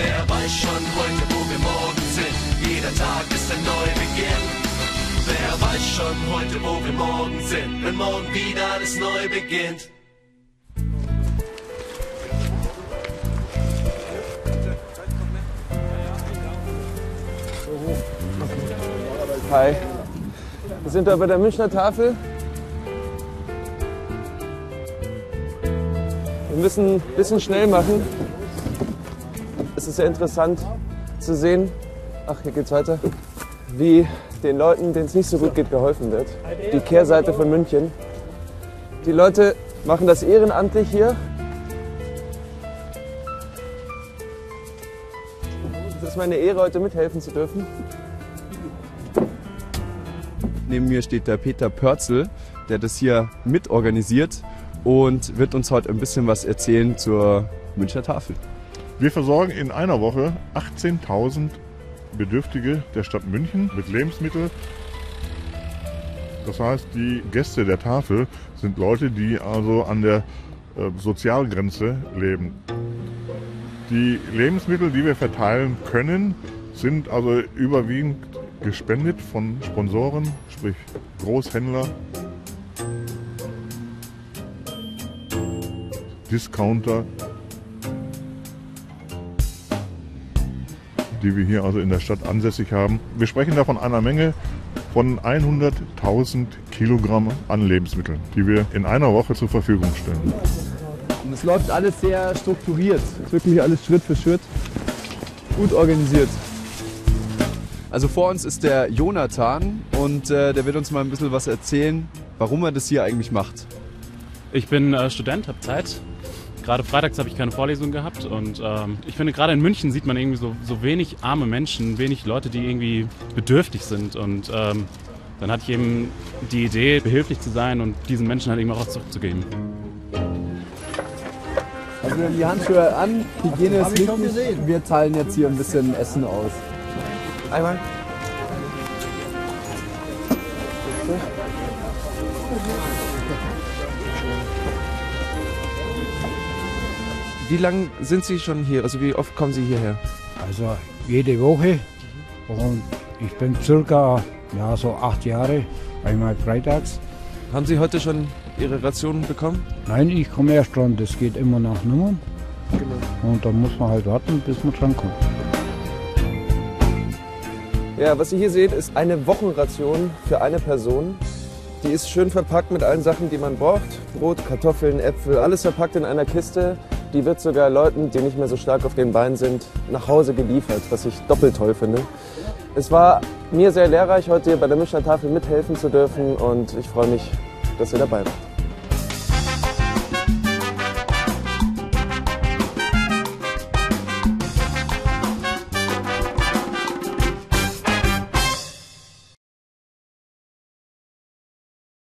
Wer weiß schon heute, wo wir morgen sind? Jeder Tag ist ein Neubeginn. Wer weiß schon heute, wo wir morgen sind? Wenn morgen wieder alles neu beginnt. Hi. Wir sind da bei der Münchner Tafel. Wir müssen ein bisschen schnell machen. Es ist sehr interessant zu sehen, ach, hier geht's weiter, wie den Leuten, denen es nicht so gut geht, geholfen wird. Die Kehrseite von München. Die Leute machen das ehrenamtlich hier. Es ist meine Ehre, heute mithelfen zu dürfen. Neben mir steht der Peter Pörzel, der das hier mitorganisiert und wird uns heute ein bisschen was erzählen zur Münchner Tafel. Wir versorgen in einer Woche 18.000 Bedürftige der Stadt München mit Lebensmitteln. Das heißt, die Gäste der Tafel sind Leute, die also an der äh, Sozialgrenze leben. Die Lebensmittel, die wir verteilen können, sind also überwiegend gespendet von Sponsoren, sprich Großhändler, Discounter, die wir hier also in der Stadt ansässig haben. Wir sprechen da von einer Menge von 100.000 Kilogramm an Lebensmitteln, die wir in einer Woche zur Verfügung stellen. Und es läuft alles sehr strukturiert. Es ist wirklich alles Schritt für Schritt gut organisiert. Also vor uns ist der Jonathan und äh, der wird uns mal ein bisschen was erzählen, warum er das hier eigentlich macht. Ich bin äh, Student, habe Zeit. Gerade freitags habe ich keine Vorlesung gehabt und ähm, ich finde gerade in München sieht man irgendwie so, so wenig arme Menschen, wenig Leute, die irgendwie bedürftig sind und ähm, dann hatte ich eben die Idee, behilflich zu sein und diesen Menschen halt eben auch was zurückzugeben. Also wir haben die Handschuhe an, Hygiene ist wichtig. Wir teilen jetzt hier ein bisschen Essen aus. Einmal. Wie lange sind Sie schon hier? Also wie oft kommen Sie hierher? Also jede Woche und ich bin circa ja, so acht Jahre, einmal freitags. Haben Sie heute schon Ihre Rationen bekommen? Nein, ich komme erst dran, das geht immer nach Nummern und dann muss man halt warten, bis man dran kommt. Ja, was ihr hier seht, ist eine Wochenration für eine Person. Die ist schön verpackt mit allen Sachen, die man braucht. Brot, Kartoffeln, Äpfel, alles verpackt in einer Kiste. Die wird sogar Leuten, die nicht mehr so stark auf den Beinen sind, nach Hause geliefert, was ich doppelt toll finde. Es war mir sehr lehrreich, heute hier bei der Münchner Tafel mithelfen zu dürfen und ich freue mich, dass ihr dabei wart.